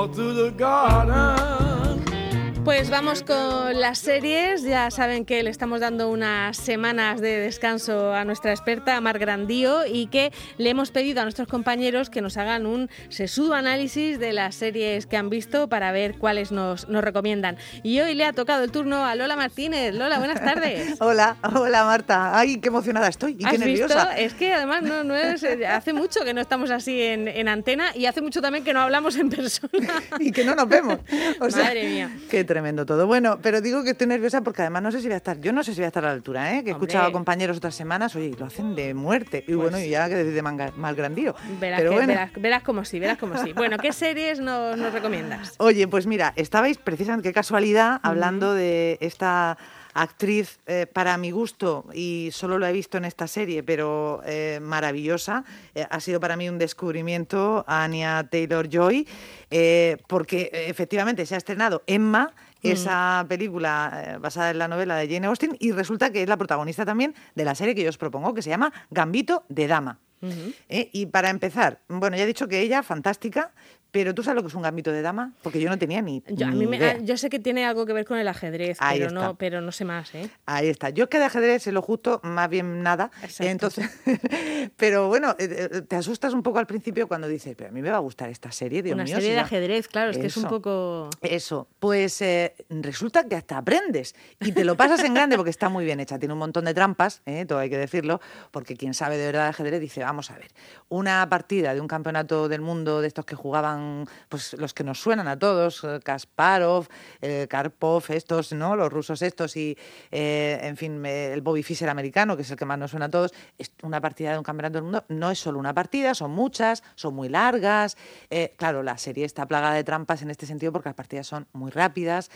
walk through the garden. Pues vamos con las series. Ya saben que le estamos dando unas semanas de descanso a nuestra experta, Mar Grandío, y que le hemos pedido a nuestros compañeros que nos hagan un sesudo análisis de las series que han visto para ver cuáles nos, nos recomiendan. Y hoy le ha tocado el turno a Lola Martínez. Lola, buenas tardes. Hola, hola Marta. Ay, qué emocionada estoy y qué ¿Has nerviosa. visto? Es que además no, no es, eh, hace mucho que no estamos así en, en antena y hace mucho también que no hablamos en persona. Y que no nos vemos. O sea, Madre mía. Qué tremendo todo. Bueno, pero digo que estoy nerviosa porque además no sé si voy a estar, yo no sé si voy a estar a la altura, ¿eh? Que he Hombre. escuchado a compañeros otras semanas, oye, lo hacen de muerte. Y bueno, y ya que decir de manga- mal grandío. Verás, pero que- bueno. verás, verás como sí, verás como sí. Bueno, ¿qué series nos, nos recomiendas? Oye, pues mira, estabais precisamente, qué casualidad, hablando de esta actriz eh, para mi gusto, y solo lo he visto en esta serie, pero eh, maravillosa. Eh, ha sido para mí un descubrimiento, Anya Taylor-Joy, eh, porque efectivamente se ha estrenado Emma, esa película eh, basada en la novela de Jane Austen, y resulta que es la protagonista también de la serie que yo os propongo, que se llama Gambito de Dama. ¿eh? Y para empezar, bueno, ya he dicho que ella, fantástica, pero ¿tú sabes lo que es un gambito de dama? Porque yo no tenía ni, Yo, a mí me- idea. ah, yo sé que tiene algo que ver con el ajedrez, Ahí pero está. no, pero no sé más, ¿eh? Ahí está. Yo es que de ajedrez sé lo justo, más bien nada. Exacto. Entonces, pero bueno, eh, eh, te asustas un poco al principio cuando dices, pero a mí me va a gustar esta serie, Dios Una mío. serie si de ajedrez, claro, es que es un poco... Eso, pues eh, resulta que hasta aprendes y te lo pasas en grande porque está muy bien hecha. Tiene un montón de trampas, eh, todo hay que decirlo, porque quien sabe de verdad de ajedrez dice, vamos a ver, una partida de un campeonato del mundo de estos que jugaban, pues los que nos suenan a todos, eh, Kasparov, eh, Karpov, estos, ¿no? Los rusos estos y, eh, en fin, el Bobby Fischer americano, que es el que más nos suena a todos, es una partida de un campeonato del mundo no es solo una partida, son muchas, son muy largas. Eh, claro, la serie está plagada de trampas en este sentido porque las partidas son muy rápidas,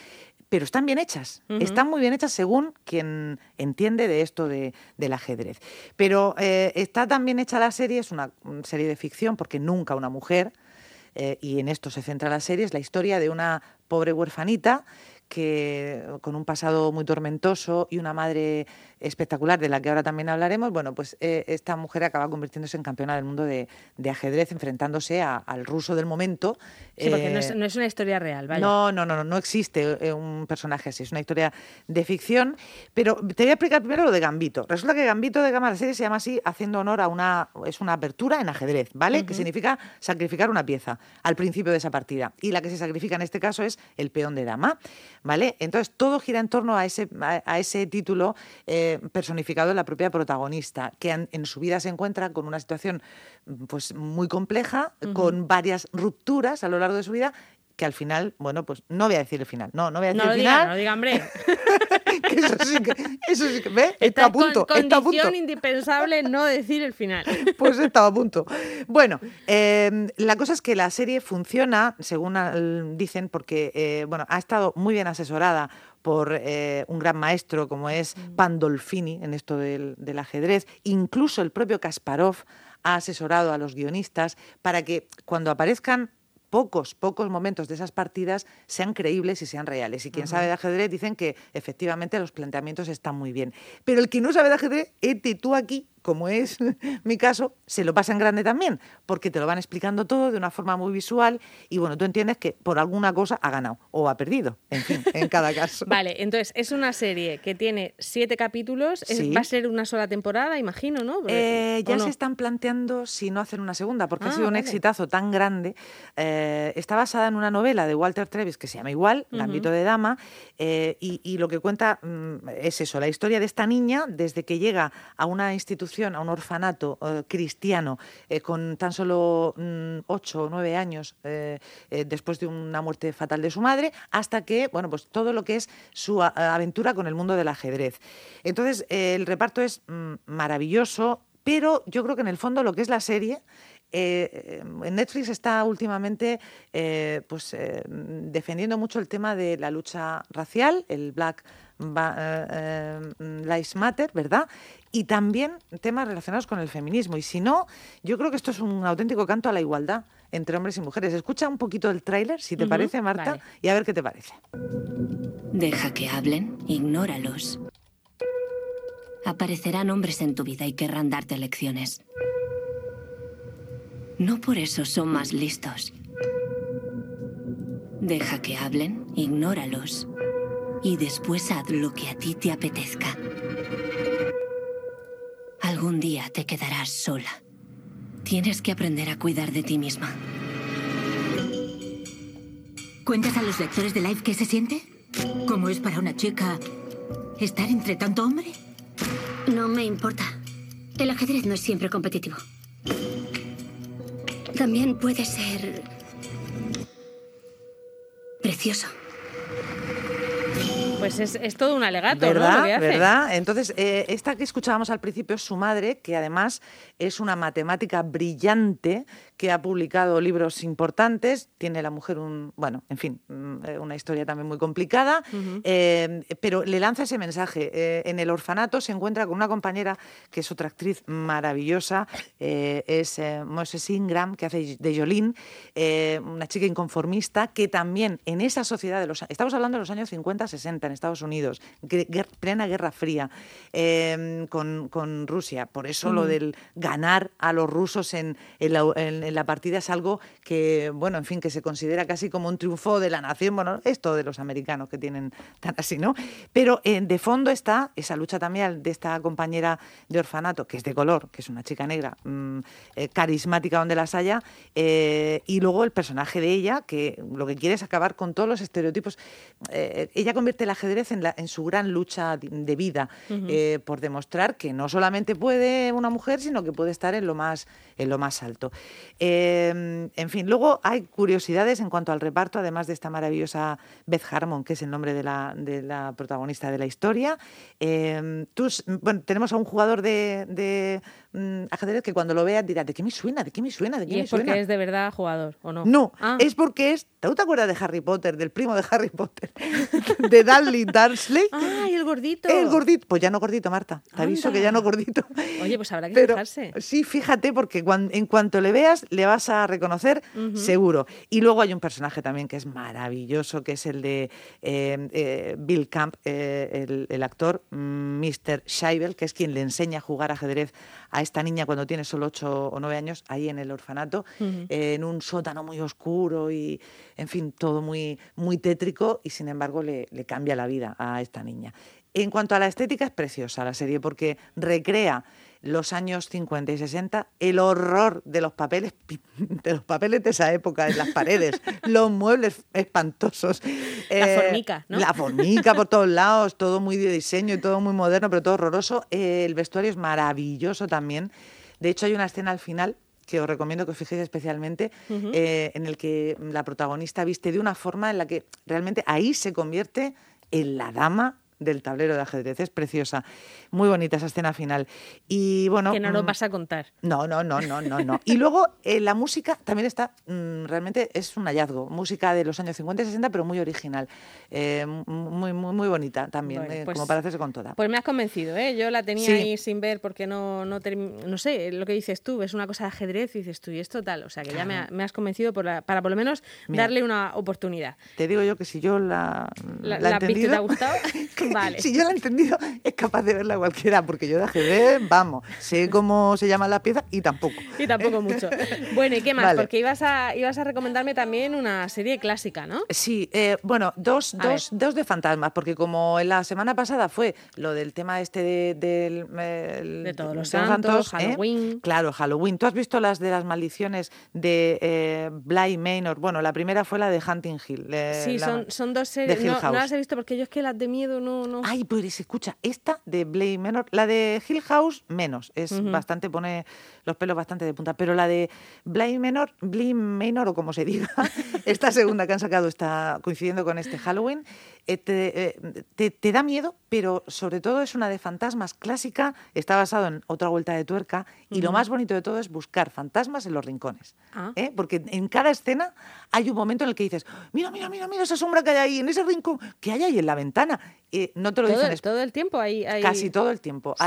pero están bien hechas. Están muy bien hechas según quien entiende de esto de- del ajedrez. Pero eh, está tan bien hecha la serie, es una mm, serie de ficción porque nunca una mujer, eh, y en esto se centra la serie, es la historia de una pobre huerfanita que con un pasado muy tormentoso y una madre espectacular de la que ahora también hablaremos, bueno, pues eh, esta mujer acaba convirtiéndose en campeona del mundo de, de ajedrez, enfrentándose a- al ruso del momento. Sí, porque no, eh, es, no es una historia real, vaya. no, no, no, no, no existe eh, un personaje así, es una historia de ficción. Pero te voy a explicar primero lo de Gambito. Resulta que Gambito de Gama, la serie se llama así, haciendo honor a una, es una apertura en ajedrez, ¿vale? Que significa sacrificar una pieza al principio de esa partida. Y la que se sacrifica en este caso es el peón de dama, ¿vale? Entonces todo gira en torno a ese, a, a ese título eh, personificado en la propia protagonista, que en, en su vida se encuentra con una situación mm, pues muy compleja, con varias rupturas a lo largo de su vida que al final, bueno, pues no voy a decir el final, no, no voy a decir No lo el diga, final, no lo diga, hombre. eso sí que, eso sí que. Está a punto, con, está a punto. condición indispensable no decir el final. Pues estaba a punto. Bueno, eh, la cosa es que la serie funciona, según dicen, porque eh, bueno, ha estado muy bien asesorada por eh, un gran maestro como es Pandolfini en esto del, del ajedrez. Incluso el propio Kasparov ha asesorado a los guionistas para que cuando aparezcan pocos, pocos momentos de esas partidas sean creíbles y sean reales. Y quien sabe de ajedrez dicen que efectivamente los planteamientos están muy bien. Pero el que no sabe de ajedrez, este tú aquí, como es mi caso, se lo pasa en grande también, porque te lo van explicando todo de una forma muy visual y bueno, tú entiendes que por alguna cosa ha ganado o ha perdido, en fin, en cada caso. Vale, entonces es una serie que tiene siete capítulos. es- Sí. Va a ser una sola temporada, imagino, ¿no? Eh, ¿O ya no? se están planteando si no hacer una segunda, porque ha Ah, sido un exitazo tan grande. Eh, está basada en una novela de Walter Travis que se llama igual, Gambito de Dama, eh, y, y lo que cuenta mm, es eso, la historia de esta niña desde que llega a una institución, a un orfanato eh, cristiano, eh, con tan solo mm, ocho o nueve años eh, después de una muerte fatal de su madre, hasta que, bueno, pues todo lo que es su aventura con el mundo del ajedrez. Entonces, el reparto es mm, maravilloso, pero yo creo que en el fondo lo que es la serie eh, en Netflix está últimamente eh, pues, eh, defendiendo mucho el tema de la lucha racial, el Black eh, eh, Lives Matter, ¿verdad? Y también temas relacionados con el feminismo. Y si no, yo creo que esto es un auténtico canto a la igualdad entre hombres y mujeres. Escucha un poquito el tráiler, si te parece, Marta, vale. y a ver qué te parece. Deja que hablen, ignóralos. Aparecerán hombres en tu vida y querrán darte lecciones. No por eso son más listos. Deja que hablen, ignóralos. Y después haz lo que a ti te apetezca. Algún día te quedarás sola. Tienes que aprender a cuidar de ti misma. ¿Cuentas a los lectores de Life qué se siente? ¿Cómo es para una chica estar entre tanto hombre? No me importa. El ajedrez no es siempre competitivo. También puede ser precioso. Pues es, es todo un alegato, ¿Verdad? ¿no? Entonces, eh, esta que escuchábamos al principio es su madre, que además es una matemática brillante que ha publicado libros importantes. Tiene la mujer un, bueno, en fin, mm, una historia también muy complicada, eh, pero le lanza ese mensaje. Eh, en el orfanato se encuentra con una compañera que es otra actriz maravillosa, es Moses Ingram, que hace de Jolene, una chica inconformista que también en esa sociedad de los estamos hablando de los años 50-60 en Estados Unidos, plena Guerra Fría eh, con, con Rusia. Por eso lo del ganar a los rusos en, en la, en- en la partida es algo que, bueno, en fin, que se considera casi como un triunfo de la nación. Bueno, esto de los americanos que tienen tan así, ¿no? Pero eh, de fondo está esa lucha también de esta compañera de orfanato, que es de color, que es una chica negra, mm, eh, carismática donde las haya, eh, y luego el personaje de ella, que lo que quiere es acabar con todos los estereotipos. Eh, ella convierte el ajedrez en, la- en su gran lucha de- vida, eh, por demostrar que no solamente puede una mujer, sino que puede estar en lo más, en lo más alto. Eh, en fin, luego hay curiosidades en cuanto al reparto, además de esta maravillosa Beth Harmon, que es el nombre de la, de la protagonista de la historia. Eh, tú bueno, tenemos a un jugador de, de, mm, ajedrez que cuando lo veas dirá, ¿de qué me suena? ¿De qué me suena? ¿De qué Y me es porque suena? es de verdad jugador, ¿o no? No, Ah. es porque es. ¿Tú te acuerdas de Harry Potter, del primo de Harry Potter? de Dudley Dursley. ¡Ay, el gordito! El gordito. Pues ya no gordito, Marta. Te aviso que ya no gordito. Oye, pues habrá que Pero fijarse. sí, fíjate, porque en cuanto le veas, le vas a reconocer seguro. Y luego hay un personaje también que es maravilloso, que es el de eh, eh, Bill Camp, eh, el, el actor, mm, Mr. Scheibel, que es quien le enseña a jugar ajedrez a esta niña cuando tiene solo 8 o 9 años, ahí en el orfanato, en un sótano muy oscuro y, en fin, todo muy, muy tétrico y sin embargo le, le cambia la vida a esta niña. En cuanto a la estética, es preciosa la serie porque recrea los años 50 y 60, el horror de los papeles de los papeles de esa época en las paredes, los muebles espantosos. La eh, formica, ¿no? La formica por todos lados, todo muy de diseño y todo muy moderno, pero todo horroroso. Eh, el vestuario es maravilloso también. De hecho, hay una escena al final que os recomiendo que os fijéis especialmente, eh, en el que la protagonista viste de una forma en la que realmente ahí se convierte en la dama del tablero de ajedrez. Es preciosa, muy bonita esa escena final. Y bueno, que no nos mm, vas a contar. no, no, no, no, no, no. Y luego eh, la música también está, mm, realmente es un hallazgo. Música de los años 50 y 60, pero muy original. Eh, muy, muy, muy bonita también, Bueno, eh, pues- como para hacerse con toda. Pues me has convencido, ¿eh? Yo la tenía Sí. ahí sin ver porque no, no, no sé, lo que dices tú, es una cosa de ajedrez y dices tú, y esto tal. O sea, que ya me, ha- me has convencido por la- para por lo menos Mira. darle una oportunidad. Te digo yo que si yo la, La- la la te ha gustado, vale. si yo la he entendido, es capaz de verla cualquiera, porque yo de ajedrez, vamos, sé cómo se llaman las piezas y tampoco. Y tampoco mucho. Bueno, ¿y qué más? Vale. Porque ibas a, ibas a recomendarme también una serie clásica, ¿no? Sí, eh, bueno, dos, dos, dos de fantasmas, porque como en la semana pasada fue lo del tema este de, del, eh, el- De Todos los de Santos, ¿eh? Halloween. Claro, Halloween. ¿Tú has visto las de las maldiciones de eh, Bly Manor? Bueno, la primera fue la de Hunting Hill. Sí, la- son, son dos de series. Hill No, no las he visto porque yo es que las de miedo no. no... Ay, pues escucha, esta de Blade Manor, la de Hill House menos, es bastante, pone los pelos bastante de punta, pero la de Blade Manor, Blade Manor o como se diga, esta segunda que han sacado está coincidiendo con este Halloween, eh, te, eh, te- te da miedo, pero sobre todo es una de fantasmas clásica, está basado en otra vuelta de tuerca y lo más bonito de todo es buscar fantasmas en los rincones, Ah. ¿eh? porque en cada escena hay un momento en el que dices, mira, mira, mira, mira esa sombra que hay ahí, en ese rincón, que hay ahí en la ventana. No te lo todo, dicen todo el tiempo hay. hay- Casi todo el tiempo. Sí,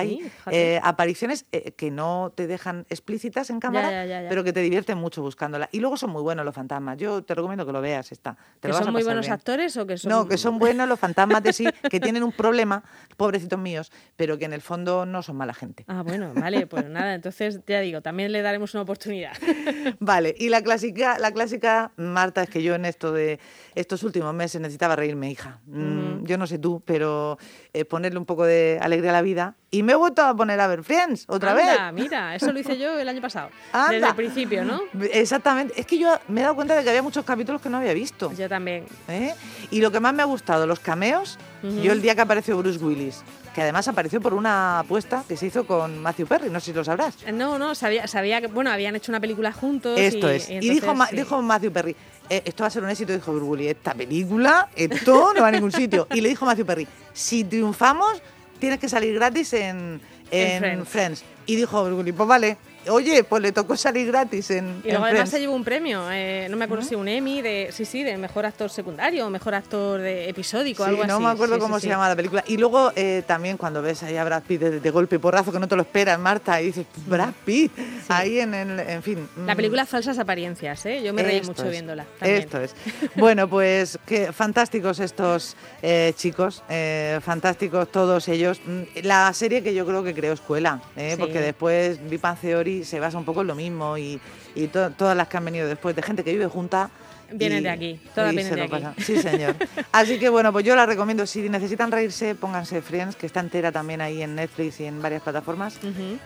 Hay apariciones que no te dejan explícitas en cámara, ya, ya, ya. pero que te divierten mucho buscándola. Y luego son muy buenos los fantasmas. Yo te recomiendo que lo veas esta. Te ¿Que son muy buenos bien. actores o que son.? No, que son buenos, los fantasmas de sí, que tienen un problema, pobrecitos míos, pero que en el fondo no son mala gente. Ah, bueno, vale, pues nada, entonces ya digo, también le daremos una oportunidad. Vale, y la clásica, la clásica, Marta, es que yo en esto de estos últimos meses necesitaba reírme, hija. Mm, Yo no sé tú, pero eh, ponerle un poco de alegría a la vida. Y me he vuelto a poner a ver Friends otra Anda, vez. Mira, eso lo hice yo el año pasado. Anda. Desde el principio, ¿no? Exactamente. Es que yo me he dado cuenta de que había muchos capítulos que no había visto. Yo también. ¿eh? Y lo que más me ha gustado, los cameos, yo el día que apareció Bruce Willis, que además apareció por una apuesta que se hizo con Matthew Perry, no sé si lo sabrás. No, no, sabía, sabía que, bueno, habían hecho una película juntos. Esto y, es. Y, entonces, dijo, sí. dijo Matthew Perry, "Eh, esto va a ser un éxito, dijo Bruce Willis, esta película, esto no va a ningún sitio. Y le dijo Matthew Perry, si triunfamos, tienes que salir gratis en, en En Friends. Friends. Y dijo Bruce Willis, pues vale. Oye, pues le tocó salir gratis en, Y en luego además se llevó un premio, eh, no me acuerdo si un Emmy, de, sí, sí, de mejor actor secundario o mejor actor de episódico, Sí, algo no así. me acuerdo Sí, cómo sí. se llama la película. Y luego eh, también cuando ves ahí a Brad Pitt de, de golpe y porrazo que no te lo esperas, Marta, y dices, Brad Pitt, ahí en el, en fin. La mm, película Falsas Apariencias, ¿eh? yo me reí mucho es, viéndola. También. Esto es. Bueno, pues qué fantásticos estos eh, chicos, eh, fantásticos todos ellos. Mm, La serie que yo creo que creó escuela, porque después Big Bang Se basa un poco en lo mismo y, y to- todas las que han venido después de gente que vive junta. Vienen y- de aquí, todas vienen de aquí. pasan. Sí, señor. Así que bueno, pues yo la recomiendo. Si necesitan reírse, pónganse Friends, que está entera también ahí en Netflix y en varias plataformas,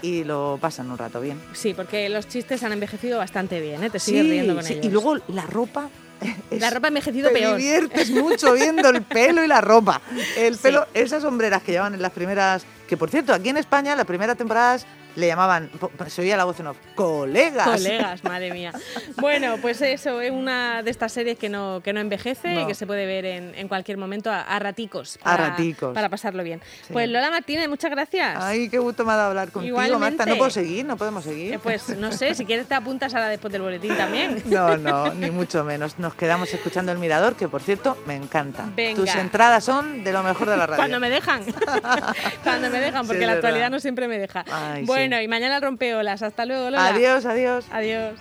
y lo pasan un rato bien. Sí, porque los chistes han envejecido bastante bien, ¿eh? te sigues Sí, riendo con sí, ellos. Y luego la ropa. La ropa ha envejecido te peor. diviertes mucho viendo el pelo y la ropa. El Sí. pelo, esas sombreras que llevan en las primeras. Que por cierto, aquí en España, las primeras temporadas le llamaban. Se oía la voz en off. ¡Colegas! Colegas, madre mía. Bueno, pues eso, es una de estas series que no, que no envejece No. y que se puede ver en, en cualquier momento a, a raticos. A raticos. Para pasarlo bien. Sí. Pues Lola Martínez, muchas gracias. Ay, qué gusto me ha dado hablar contigo, Marta. No puedo seguir, no podemos seguir. Eh, pues no sé, si quieres te apuntas ahora después del boletín también. No, no, ni mucho menos. Nos quedamos escuchando el mirador, que por cierto me encanta. Venga. Tus entradas son de lo mejor de la radio. Cuando me dejan. Cuando me dejan, Sí, porque es la verdad. actualidad no siempre me deja. Ay, bueno, sí. y mañana rompeolas. Hasta luego, Lola. Adiós, adiós. Adiós.